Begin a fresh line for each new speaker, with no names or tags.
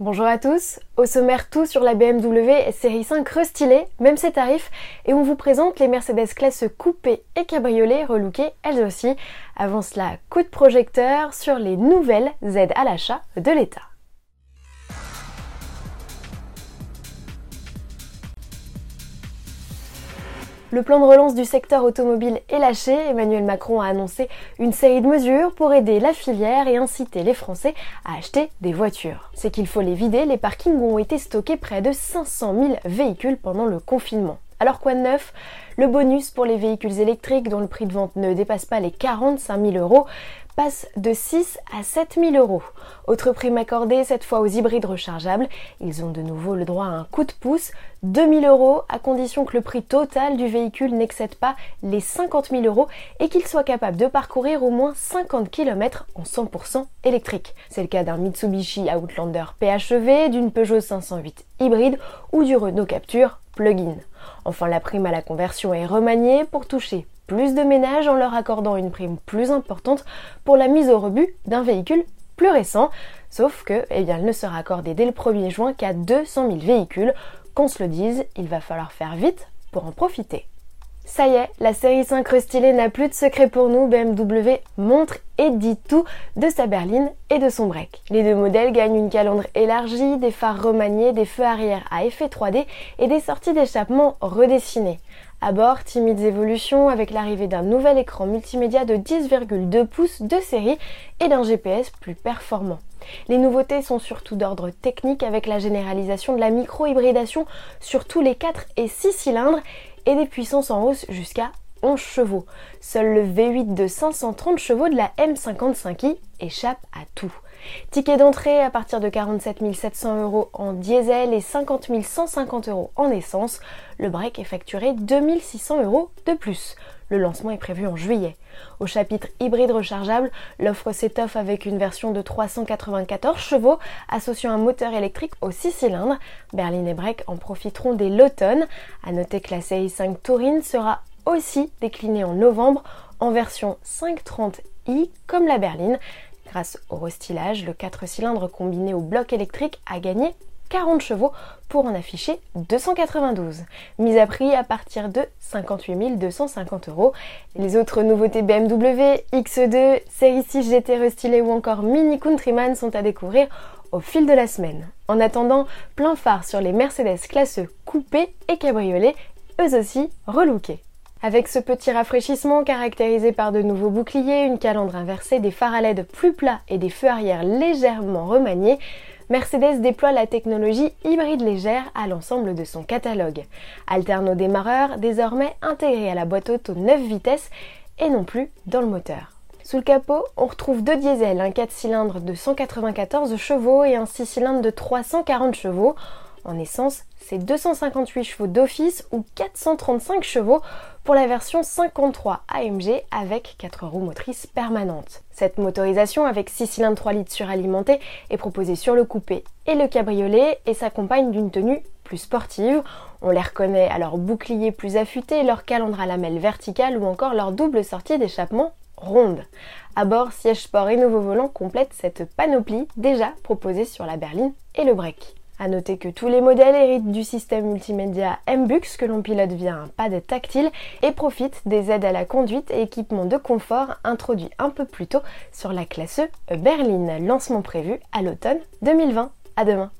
Bonjour à tous, au sommaire tout sur la BMW série 5 restylée, même ses tarifs, et on vous présente les Mercedes classe coupé et cabriolet relookées elles aussi. Avant cela, coup de projecteur sur les nouvelles aides à l'achat de l'État. Le plan de relance du secteur automobile est lâché. Emmanuel Macron a annoncé une série de mesures pour aider la filière et inciter les Français à acheter des voitures. C'est qu'il faut les vider, les parkings ont été stockés près de 500 000 véhicules pendant le confinement. Alors quoi de neuf? Le bonus pour les véhicules électriques dont le prix de vente ne dépasse pas les 45 000 euros passe de 6 à 7 000 euros. Autre prime accordé, cette fois aux hybrides rechargeables. Ils ont de nouveau le droit à un coup de pouce, 2 000 euros, à condition que le prix total du véhicule n'excède pas les 50 000 euros et qu'il soit capable de parcourir au moins 50 km en 100% électrique. C'est le cas d'un Mitsubishi Outlander PHEV, d'une Peugeot 508 hybride ou du Renault Capture plug-in. Enfin, la prime à la conversion est remaniée pour toucher plus de ménages en leur accordant une prime plus importante pour la mise au rebut d'un véhicule plus récent. Sauf que, eh bien, elle ne sera accordée dès le 1er juin qu'à 200 000 véhicules. Qu'on se le dise, il va falloir faire vite pour en profiter. Ça y est, la série 5 restylée n'a plus de secret pour nous, BMW montre et dit tout de sa berline et de son break. Les deux modèles gagnent une calandre élargie, des phares remaniés, des feux arrière à effet 3D et des sorties d'échappement redessinées. À bord, timides évolutions avec l'arrivée d'un nouvel écran multimédia de 10,2 pouces de série et d'un GPS plus performant. Les nouveautés sont surtout d'ordre technique avec la généralisation de la micro-hybridation sur tous les 4 et 6 cylindres et des puissances en hausse jusqu'à 11 chevaux. Seul le V8 de 530 chevaux de la M55i échappe à tout. Ticket d'entrée à partir de 47 700 euros en diesel et 50 150 euros en essence. Le break est facturé 2600 euros de plus. Le lancement est prévu en juillet. Au chapitre hybride rechargeable, l'offre s'étoffe avec une version de 394 chevaux associant un moteur électrique aux 6 cylindres. Berlin et Break en profiteront dès l'automne. À noter que la CI5 Touring sera aussi déclinée en novembre en version 530i comme la berline. Grâce au restylage, le 4 cylindres combiné au bloc électrique a gagné 40 chevaux pour en afficher 292. Mise à prix à partir de 58 250 euros. Les autres nouveautés BMW, X2, Série 6 GT restylé ou encore Mini Countryman sont à découvrir au fil de la semaine. En attendant, plein phare sur les Mercedes classe coupés et cabriolets, eux aussi relookés. Avec ce petit rafraîchissement caractérisé par de nouveaux boucliers, une calandre inversée, des phares à LED plus plats et des feux arrière légèrement remaniés, Mercedes déploie la technologie hybride légère à l'ensemble de son catalogue. Alterno démarreur, désormais intégré à la boîte auto 9 vitesses et non plus dans le moteur. Sous le capot, on retrouve deux diesels, un 4 cylindres de 194 chevaux et un 6 cylindres de 340 chevaux. En essence, c'est 258 chevaux d'office ou 435 chevaux pour la version 53 AMG avec 4 roues motrices permanentes. Cette motorisation avec 6 cylindres 3 litres suralimentés est proposée sur le coupé et le cabriolet et s'accompagne d'une tenue plus sportive. On les reconnaît à leur bouclier plus affûté, leur calandre à lamelles verticales ou encore leur double sortie d'échappement ronde. À bord, siège sport et nouveau volant complètent cette panoplie déjà proposée sur la berline et le break. A noter que tous les modèles héritent du système multimédia MBUX que l'on pilote via un pad tactile et profitent des aides à la conduite et équipements de confort introduits un peu plus tôt sur la classe E Berlin. Lancement prévu à l'automne 2020. À demain.